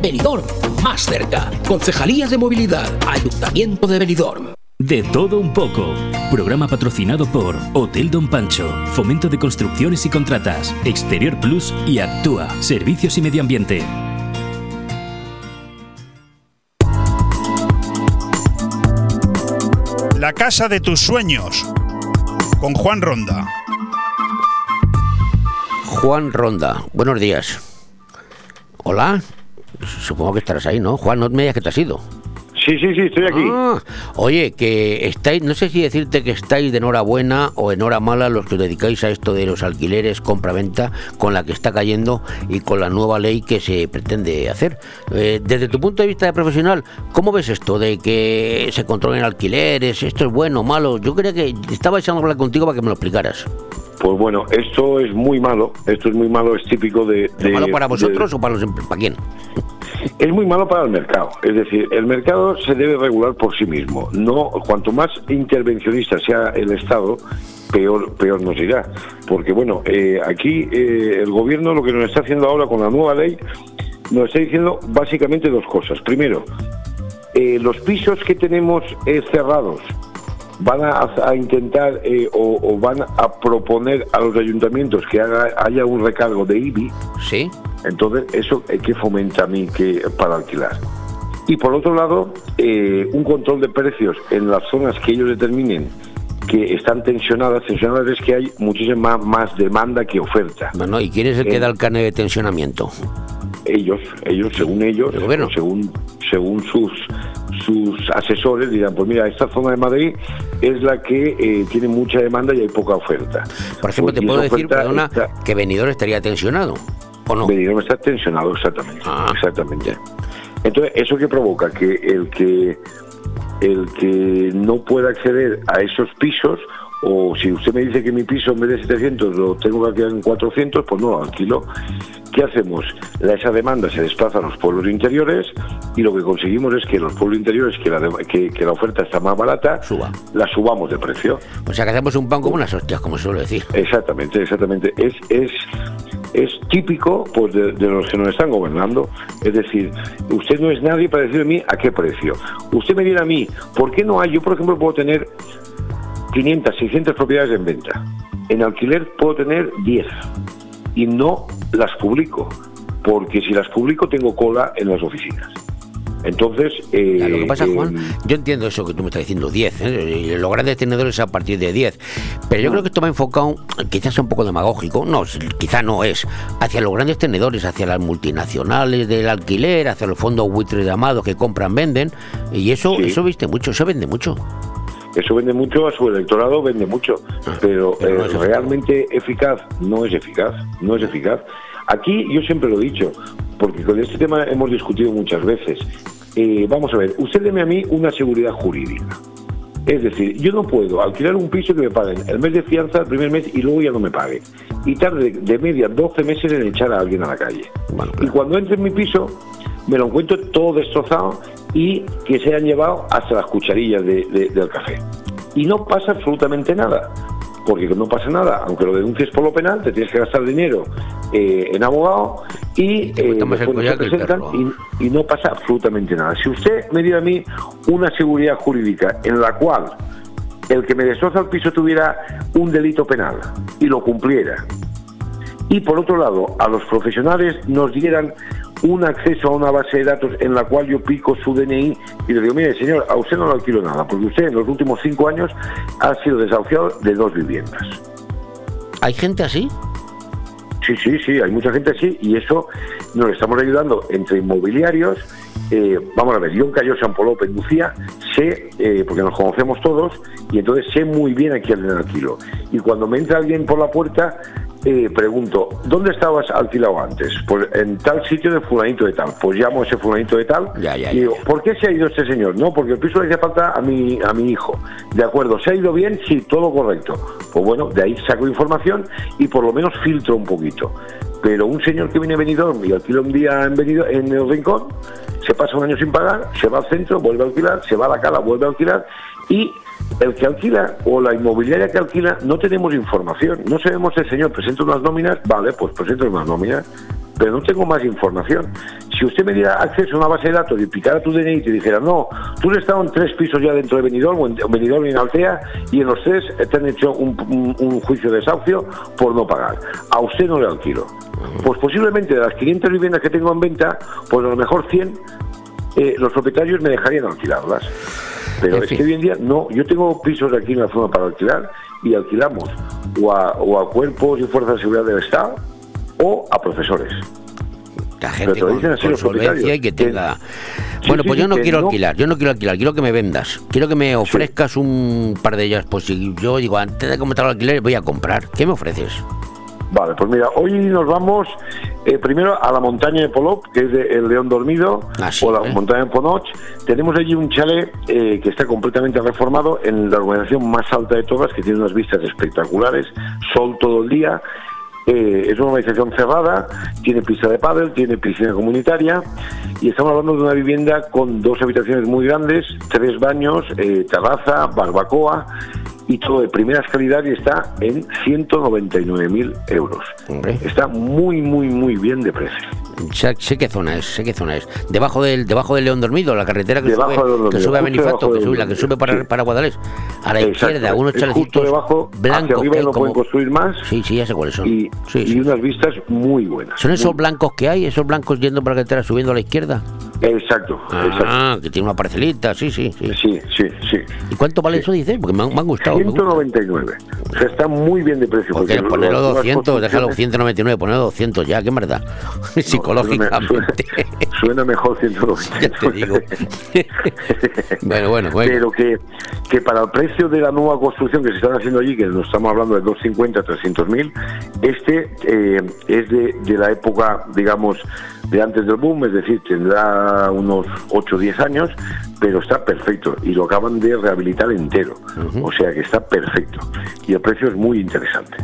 Benidorm, más cerca. Concejalía de Movilidad, Ayuntamiento de Benidorm. De todo un poco. Programa patrocinado por Hotel Don Pancho, Fomento de Construcciones y Contratas, Exterior Plus y Actúa, Servicios y Medio Ambiente. La casa de tus sueños. Con Juan Ronda. Juan Ronda, buenos días. Hola. Supongo que estarás ahí, ¿no? Juan, no me digas que te has ido. Sí, sí, sí, estoy aquí. Ah, oye, que estáis, no sé si decirte que estáis de enhorabuena o en hora mala los que os dedicáis a esto de los alquileres, compra-venta, con la que está cayendo y con la nueva ley que se pretende hacer. Eh, desde tu punto de vista de profesional, ¿cómo ves esto de que se controlen alquileres? ¿Esto es bueno o malo? Yo creía que estaba echando a hablar contigo para que me lo explicaras. Pues bueno, esto es muy malo, esto es muy malo, es típico de... ¿Es malo para de- vosotros o para los para quién? Es muy malo para el mercado. Es decir, el mercado se debe regular por sí mismo. No, cuanto más intervencionista sea el Estado, peor, peor nos irá. Porque bueno, eh, aquí eh, el gobierno lo que nos está haciendo ahora con la nueva ley nos está diciendo básicamente dos cosas. Primero, eh, los pisos que tenemos eh, cerrados van a, a intentar eh, o, o van a proponer a los ayuntamientos que haga, haya un recargo de IBI. Sí. Entonces, eso eh, que fomenta a mí que, para alquilar. Y por otro lado, eh, un control de precios en las zonas que ellos determinen que están tensionadas. Tensionadas es que hay muchísima más demanda que oferta. Bueno, ¿y quién es el que da el carnet de tensionamiento? ellos, ellos según ellos, o según según sus sus asesores dirán, pues mira, esta zona de Madrid es la que eh, tiene mucha demanda y hay poca oferta. Por ejemplo, Pues, te puedo decir, perdona, está- que Benidorm estaría tensionado, ¿o no? Ah. Benidorm está tensionado, exactamente. Exactamente. Entonces, ¿eso qué provoca? Que el que el que no pueda acceder a esos pisos, o si usted me dice que mi piso en vez de 700 lo tengo que alquilar en 400, pues no lo alquilo. ¿Qué hacemos? La- esa demanda se desplaza a los pueblos interiores y lo que conseguimos es que los pueblos interiores, que la, que, que la oferta está más barata, la subamos de precio. O sea, que hacemos un pan como unas hostias, como suelo decir. Exactamente, exactamente. Es, es, es típico pues, de, de los que nos están gobernando. Es decir, usted no es nadie para decirme a mí a qué precio. Usted me dirá a mí, ¿por qué no hay? Yo, por ejemplo, puedo tener 500, 600 propiedades en venta. En alquiler puedo tener 10 y no las publico, porque si las publico tengo cola en las oficinas. Entonces, eh, lo que pasa, eh, Juan, yo entiendo eso que tú me estás diciendo, 10, ¿eh? los grandes tenedores a partir de 10, pero yo creo que esto va enfocado, quizás un poco demagógico, no, quizá no es, hacia los grandes tenedores, hacia las multinacionales del alquiler, hacia los fondos buitres llamados que compran, venden, y eso, eso viste mucho, se vende mucho. Eso vende mucho, a su electorado vende mucho, pero, pero no eh, realmente eficaz no es eficaz, no es eficaz. Aquí yo siempre lo he dicho, porque con este tema hemos discutido muchas veces. Eh, vamos a ver, usted deme a mí una seguridad jurídica. Es decir, yo no puedo alquilar un piso que me paguen el mes de fianza el primer mes y luego ya no me pague. Y tarde de media 12 meses en echar a alguien a la calle. Y cuando entre en mi piso, me lo encuentro todo destrozado y que se han llevado hasta las cucharillas de- de- del café. Y no pasa absolutamente nada. Porque no pasa nada, aunque lo denuncies por lo penal, te tienes que gastar dinero eh, en abogado y, eh, después se presentan y, y no pasa absolutamente nada. Si usted me diera a mí una seguridad jurídica en la cual el que me destroza el piso tuviera un delito penal y lo cumpliera, y por otro lado a los profesionales nos dieran un acceso a una base de datos en la cual yo pico su DNI y le digo, mire señor, a usted no le alquilo nada, porque usted en los últimos cinco años ha sido desahuciado de dos viviendas. ¿Hay gente así? Sí, sí, sí, hay mucha gente así y eso nos estamos ayudando entre inmobiliarios. eh, vamos a ver, yo en Cayo San Polope, en Lucía, sé, eh, porque nos conocemos todos, y entonces sé muy bien a quién le alquilo. Y cuando me entra alguien por la puerta, eh, pregunto, ¿dónde estabas alquilado antes? Pues en tal sitio de fulanito de tal. Pues llamo a ese fulanito de tal y digo, ¿por qué se ha ido este señor? No, porque el piso le hace falta a mi, a mi hijo. De acuerdo, ¿se ha ido bien? Sí, todo correcto. Pues bueno, de ahí saco información y por lo menos filtro un poquito. Pero un señor que viene venido y alquila un día en, Benidorm- en el rincón, se pasa un año sin pagar, se va al centro, vuelve a alquilar, se va a la cala, vuelve a alquilar y el que alquila o la inmobiliaria que alquila no tenemos información. No sabemos si el señor presenta unas nóminas, vale, pues presenta unas nóminas, pero no tengo más información. Si usted me diera acceso a una base de datos y picara tu DNI y te dijera, no, tú has estado en tres pisos ya dentro de Benidorm, o en Benidorm y en Altea, y en los tres te han hecho un, un- un juicio de desahucio por no pagar. A usted no le alquilo. Pues posiblemente de las 500 viviendas que tengo en venta, pues a lo mejor 100 eh, los propietarios me dejarían alquilarlas. Pero En es fin. que hoy en día no, yo tengo pisos aquí en la zona para alquilar y alquilamos o a, o a cuerpos y fuerzas de seguridad del Estado o a profesores. La gente con, solvencia y que tenga... Sí, bueno, sí, pues yo no quiero no- alquilar, yo no quiero alquilar, quiero que me vendas, quiero que me ofrezcas un par de ellas, pues si yo digo, antes de comentar el alquiler voy a comprar, ¿qué me ofreces? Vale, pues mira, hoy nos vamos eh, primero a la montaña de Polop, que es de El León Dormido, o la montaña de Ponoch. Tenemos allí un chalet eh, que está completamente reformado en la urbanización más alta de todas, que tiene unas vistas espectaculares, sol todo el día. Eh, es una urbanización cerrada, tiene pista de pádel, tiene piscina comunitaria y estamos hablando de una vivienda con dos habitaciones muy grandes, tres baños, eh, terraza, barbacoa y todo de primeras calidad y está en 199.000 euros. Está muy, muy, muy bien de precio. Sé, sé qué zona es, sé qué zona es. Debajo del, debajo del León Dormido, la carretera que Debajo sube, que sube a Benifato, que sube, la que sube para, sí. para Guadalés. A la Exacto, izquierda, unos chalecitos debajo, blancos hacia arriba que hay no como... pueden construir más. Sí, sí, ya sé cuáles son. Y, Sí, y unas vistas muy buenas. ¿Son esos Muy- blancos que hay? ¿Esos blancos yendo por la carretera subiendo a la izquierda? Exacto, Ah, que tiene una parcelita, sí, sí. Sí, sí, sí. sí. ¿Y cuánto vale eso, dices? Porque me han, me han gustado. Me gusta. 199. O sea, está muy bien de precio. Porque porque ponerlo las- las 200, déjalo construcciones- 199, ponerlo 200 ya, qué verdad. Psicológicamente. Suena mejor 199. te digo. bueno, bueno, bueno. Pero que, que para el precio de la nueva construcción que se están haciendo allí, que nos estamos hablando de 250, 300 mil, este eh, es de, de la época, digamos, de antes del boom, es decir, tendrá unos 8 o 10 años, pero está perfecto y lo acaban de rehabilitar entero. O sea que está perfecto. Y el precio es muy interesante.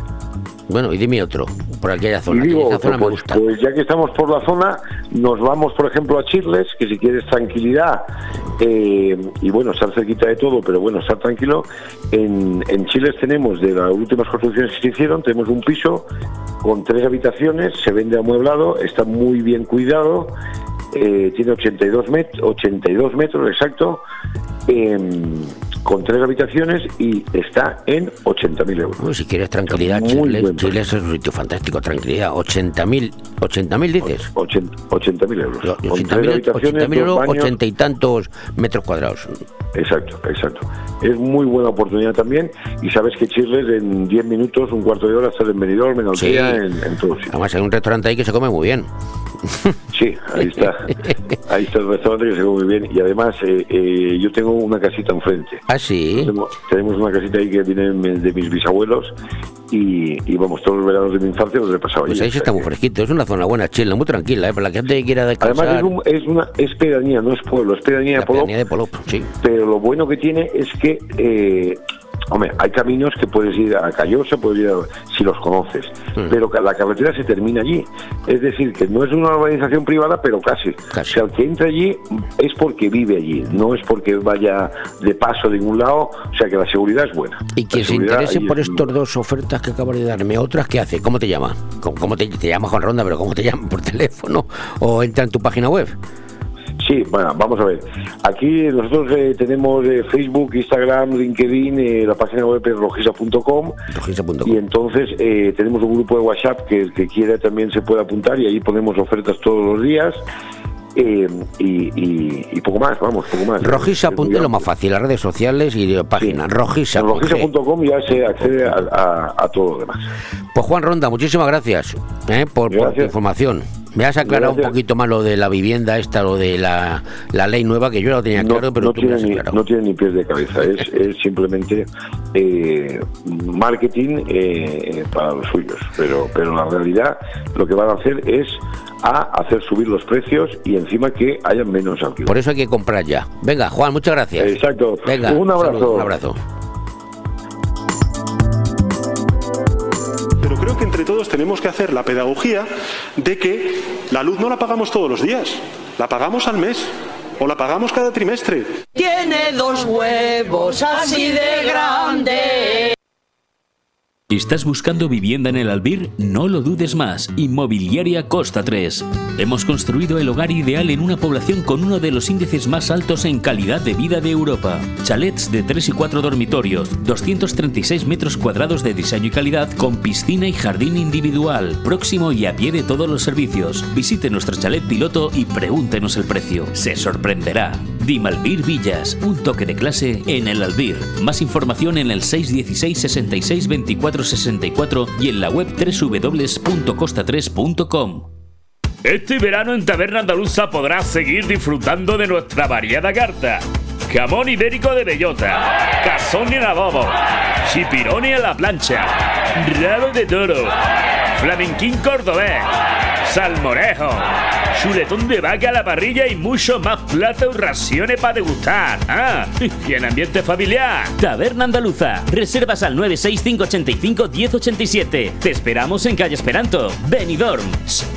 Bueno, y dime otro, por aquella zona. Y digo, zona me pues, gusta. pues ya que estamos por la zona, nos vamos, por ejemplo, a Chirles, que si quieres tranquilidad, eh, y bueno, estar cerquita de todo, pero bueno, estar tranquilo. En, en Chirles tenemos, de las últimas construcciones que se hicieron, tenemos un piso con tres habitaciones, se vende amueblado, está muy bien cuidado, eh, tiene 82, met 82 metros exacto, em, con tres habitaciones y está en 80.000 euros. Bueno, si quieres tranquilidad, Chile, Chile es un sitio fantástico, tranquilidad. 80.000 80.000 dices. 80.000 euros. Yo- Con 80.000 tres habitaciones, 80.000 euros, dos baños. 80 y tantos metros cuadrados. Exacto, exacto. Es muy buena oportunidad también y sabes que Chirles en 10 minutos, un cuarto de hora estás en Benidorm, en Sí. Altea, en, en todos sitios. Además, hay un restaurante ahí que se come muy bien. Sí, ahí está. Ahí está el restaurante que se come muy bien y además eh, eh, yo tengo una casita enfrente. Ah, sí. Tenemos, tenemos una casita ahí que viene de mis bisabuelos y, y vamos, todos los veranos de mi infancia los he pasado Pues ahí se está muy fresquito. Es una zona buena, Chile, muy tranquila, ¿eh? Para la gente que quiera descansar. Además es, un- es una es pedanía, no es pueblo, es pedanía de Polop. pedanía de Polop, sí. Pero lo bueno que tiene es que, eh, hombre, hay caminos que puedes ir a Callosa, puedes ir a- si los conoces, pero la carretera se termina allí. Es decir, que no es una organización privada, pero casi. O sea, el que entra allí es porque vive allí, no es porque vaya de paso de ningún lado, o sea que la seguridad es buena. Y quien se interese por es- estas dos ofertas que acabas de darme, otras, ¿qué hace? ¿Cómo te llama? ¿Cómo, cómo te, te llama Juan Ronda, pero cómo te llama? ¿Por teléfono? ¿O entra en tu página web? Sí, bueno, vamos a ver. Aquí nosotros eh, tenemos eh, Facebook, Instagram, LinkedIn, eh, la página web es rojisa.com y entonces tenemos un grupo de WhatsApp que el que quiera también se puede apuntar y ahí ponemos ofertas todos los días eh, y, y- y poco más, vamos, poco más. Rojisa, apunte lo más fácil, las redes sociales y página. Rojisa. Con G. rojisa.com ya se accede a, a- a todo lo demás. Pues Juan Ronda, muchísimas gracias ¿eh? por, por tu información. Me has aclarado un Gracias. poquito más lo de la vivienda esta, lo de la, la ley nueva, que yo ya lo tenía claro, pero no tú me tiene, has ni, no tiene ni pies de cabeza, es, es simplemente eh, marketing eh, para los suyos. Pero, pero la realidad lo que van a hacer es a hacer subir los precios y encima que haya menos alquiler. Por eso hay que comprar ya. Venga, Juan, muchas gracias. Exacto. Venga, Un abrazo. saludos, un abrazo. Pero creo que entre todos tenemos que hacer la pedagogía de que la luz no la pagamos todos los días, la pagamos al mes o la pagamos cada trimestre. Tiene dos huevos así de grandes. ¿Estás buscando vivienda en el Albir? No lo dudes más. Inmobiliaria Costa 3. Hemos construido el hogar ideal en una población con uno de los índices más altos en calidad de vida de Europa. Chalets de 3 y 4 dormitorios, 236 metros cuadrados de diseño y calidad con piscina y jardín individual, próximo y a pie de todos los servicios. Visite nuestro chalet piloto y pregúntenos el precio. Se sorprenderá. Dimalbir Villas, un toque de clase en el Albir. Más información en el 616 66 24 64 y en la web www.costa3.com. Este verano en Taberna Andaluza podrás seguir disfrutando de nuestra variada carta. Jamón ibérico de bellota, cazón en adobo, chipironi a la plancha, rabo de toro, flamenquín cordobés, salmorejo, chuletón de vaca a la parrilla y mucho más platos raciones para degustar. Ah, y en ambiente familiar. Taberna Andaluza. Reservas al 965851087. Te esperamos en calle Esperanto, Benidorm.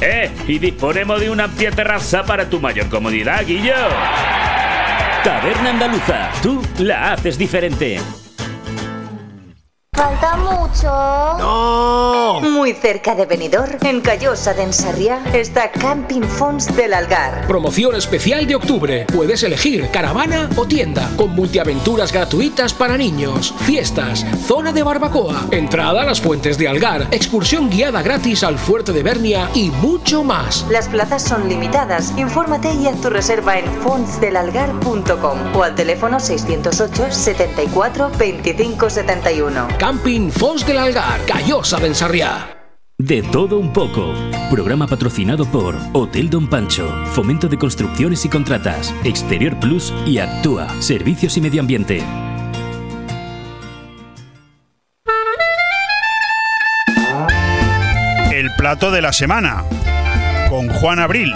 Eh, y disponemos de una amplia terraza para tu mayor comodidad, Guillo. Taberna Andaluza. Tú la haces diferente. Falta mucho. ¡No! Muy cerca de Benidorm, en Callosa de Ensarriá, está Camping Fons del Algar. Promoción especial de octubre. Puedes elegir caravana o tienda, con multiaventuras gratuitas para niños, fiestas, zona de barbacoa, entrada a las fuentes de Algar, excursión guiada gratis al fuerte de Bernia y mucho más. Las plazas son limitadas. Infórmate y haz tu reserva en fontsdelalgar.com o al teléfono 608 74 25 71. Camping Fons del Algar, Callosa de Ensarriá. De todo un poco. Programa patrocinado por Hotel Don Pancho, Fomento de Construcciones y Contratas, Exterior Plus y Actúa, Servicios y Medio Ambiente. El plato de la semana con Juan Abril.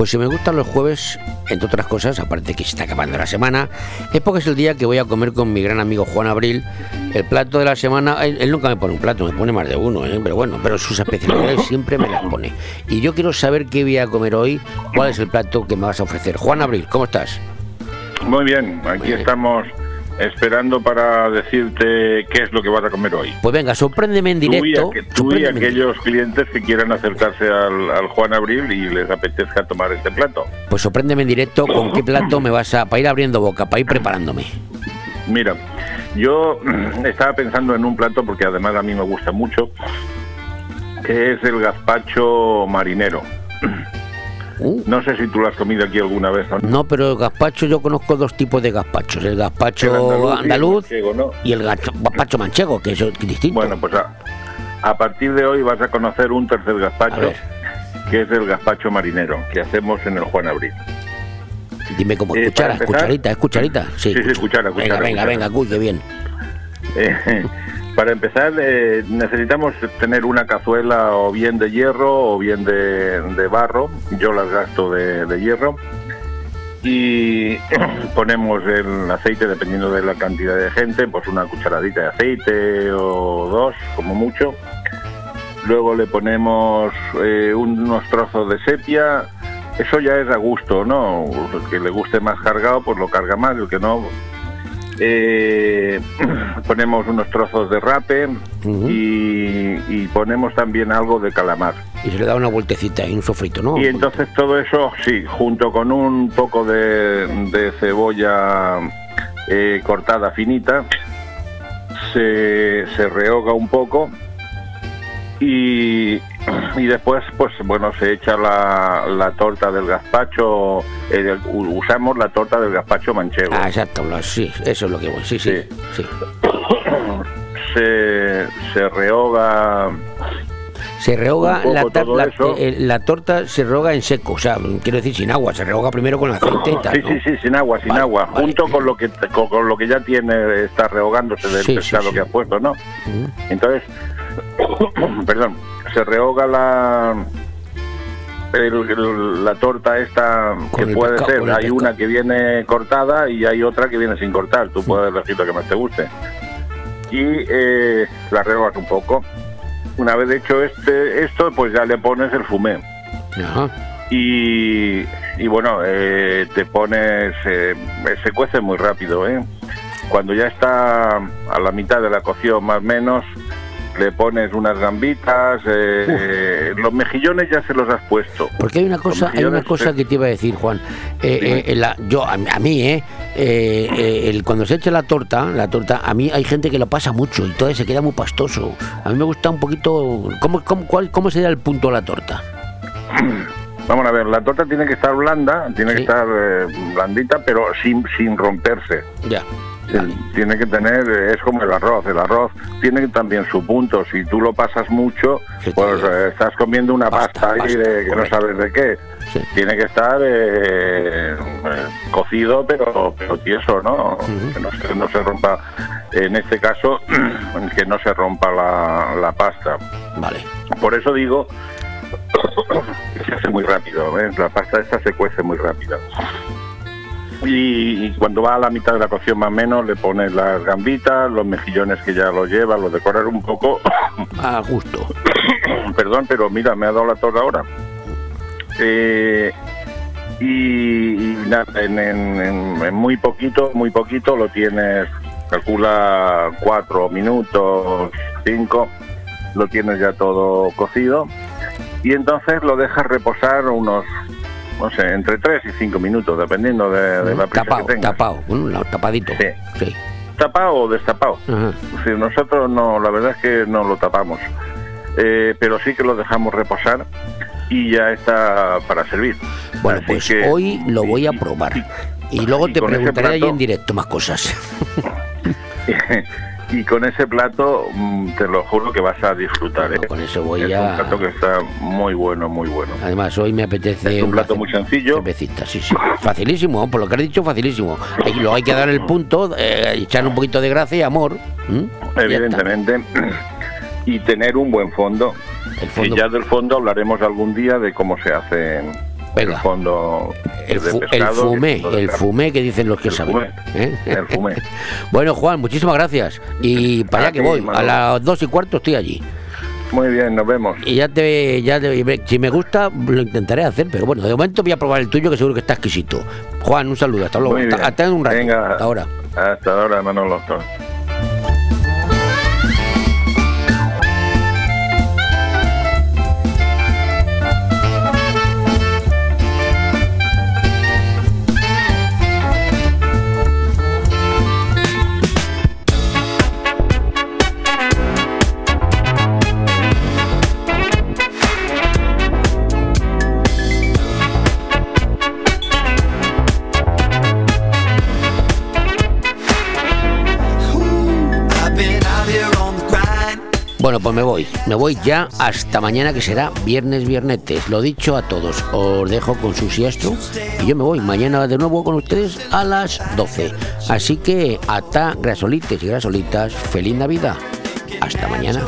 Pues si me gustan los jueves, entre otras cosas, aparte que se está acabando la semana, es porque es el día que voy a comer con mi gran amigo Juan Abril. El plato de la semana, él, él nunca me pone un plato, me pone más de uno, ¿eh? pero bueno, pero sus especialidades siempre me las pone. Y yo quiero saber qué voy a comer hoy, cuál es el plato que me vas a ofrecer. Juan Abril, ¿cómo estás? Muy bien, aquí estamos esperando para decirte qué es lo que vas a comer hoy. Pues venga, sorpréndeme en Tú y, directo. tú y aquellos clientes que quieran acercarse al, al Juan Abril y les apetezca tomar este plato. Pues sorpréndeme en directo con qué plato me vas a. para ir abriendo boca, para ir preparándome. Mira, yo estaba pensando en un plato porque además a mí me gusta mucho, que es el gazpacho marinero. No sé si tú lo has comido aquí alguna vez o no. No, pero el gazpacho yo conozco dos tipos de gazpachos. El gazpacho El andaluz y el manchego, ¿no? y el gacho- gazpacho manchego, que es distinto. Bueno, pues a, a partir de hoy vas a conocer un tercer gazpacho, que es el gazpacho marinero, que hacemos en el Juan Abril. Dime como Eh, cuchara, cucharita, es cucharita. Sí, Sí, sí, cuchara, Venga, cuchara, venga, cuchara. venga, uy, qué bien. Eh, para empezar, eh, necesitamos tener una cazuela o bien de hierro o bien de, barro. Yo las gasto de, de hierro. Y ponemos el aceite, dependiendo de la cantidad de gente, pues una cucharadita de aceite o dos, como mucho. Luego le ponemos eh, unos trozos de sepia. Eso ya es a gusto, ¿no? El que le guste más cargado, pues lo carga más, el que no, eh, ponemos unos trozos de rape y, y ponemos también algo de calamar. Y se le da una vueltecita y un sofrito, ¿no? Y entonces todo eso, sí, junto con un poco de, de cebolla eh, cortada finita, se, se rehoga un poco y, y después, pues bueno, se echa la, la torta del gazpacho, eh, usamos la torta del gazpacho manchego. Ah, exacto, sí, eso es lo que voy. Sí, sí, sí. se, se rehoga Se rehoga la, eh, la torta se rehoga en seco, o sea, quiero decir sin agua, se rehoga primero con aceite y tal. Sí, ¿no? sí, sí, sin agua, sin agua, junto con lo que con, con lo que ya tiene, está rehogándose del Sí, pescado sí. que ha puesto, ¿no? Entonces, perdón, se rehoga la el- el- la torta esta que puede ser, hay una que viene cortada y hay otra que viene sin cortar, tú puedes elegir lo que más te guste. Y eh, la rehogas un poco. Una vez hecho este esto, pues ya le pones el fumé. Y, y bueno, eh, te pones, eh, se cuece muy rápido, ¿eh? cuando ya está a la mitad de la cocción más o menos, le pones unas gambitas, eh, los mejillones ya se los has puesto. Porque hay una cosa, hay una cosa eh, que te iba a decir, Juan. Eh, eh, la- yo a, a mí, eh, eh, eh, el, cuando se echa la torta, la torta, a mí hay gente que lo pasa mucho y todo se queda muy pastoso. A mí me gusta un poquito. ¿Cómo, cómo, cuál, cómo sería el punto de la torta? Vamos a ver, la torta tiene que estar blanda, tiene que estar eh, blandita, pero sin, sin romperse. Ya. Tiene que tener, eh, es como el arroz, el arroz tiene también su punto. Si tú lo pasas mucho, pues eh, estás comiendo una pasta, ahí de, que no sabes de qué. Tiene que estar eh, eh, cocido, pero, pero tieso, ¿no? Que no se, no se rompa, en este caso, que no se rompa la, la pasta. Vale. Por eso digo que se hace muy rápido. La pasta esta se cuece muy rápido. Y, y cuando va a la mitad de la cocción más o menos le pones las gambitas, los mejillones que ya los lleva, los decoras un poco. A gusto. Perdón, pero mira, me ha dado la tos ahora. Eh, y, y nada, en, en- en- en muy poquito, muy poquito lo tienes, calcula cuatro minutos, cinco, lo tienes ya todo cocido. Y entonces lo dejas reposar unos, no sé, entre tres y cinco minutos, dependiendo de, de la prisa Tapado, que tengas. tapado, tapadito. Sí. Tapado o destapado. Nosotros no, la verdad es que no lo tapamos. Eh, pero sí que lo dejamos reposar y ya está para servir. Bueno, Así pues que- hoy lo voy a probar. Y luego y te preguntaré ahí en directo más cosas. y con ese plato mm, te lo juro que vas a disfrutar. ¿eh? con eso voy es a- un plato que está muy bueno, muy bueno. Además, hoy me apetece Es un plato muy sencillo. cervecita, sí, sí. Facilísimo, por lo que has dicho, facilísimo. Hay- luego hay que dar el punto, eh, echar un poquito de gracia y amor. Evidentemente. Y tener un buen fondo. fondo- Y ya del fondo hablaremos algún día de cómo se hace el fondo El, fu- el fumé, el fumé que dicen los que saben. fumé, ¿eh? el fumé. bueno, Juan, muchísimas gracias. Y para allá que voy, a las dos y cuarto estoy allí. Muy bien, nos vemos. Y ya te, ya te- si me gusta, lo intentaré hacer, pero bueno, de momento voy a probar el tuyo que seguro que está exquisito. Juan, un saludo, hasta luego. Hasta en un rato. Venga. Hasta ahora. Hasta ahora, Manolo. Bueno, pues me voy. Me voy ya hasta mañana que será viernes viernetes. Lo dicho a todos. Os dejo con su siestro y yo me voy mañana de nuevo con ustedes a las 12. Así que hasta grasolites y grasolitas, feliz Navidad. Hasta mañana.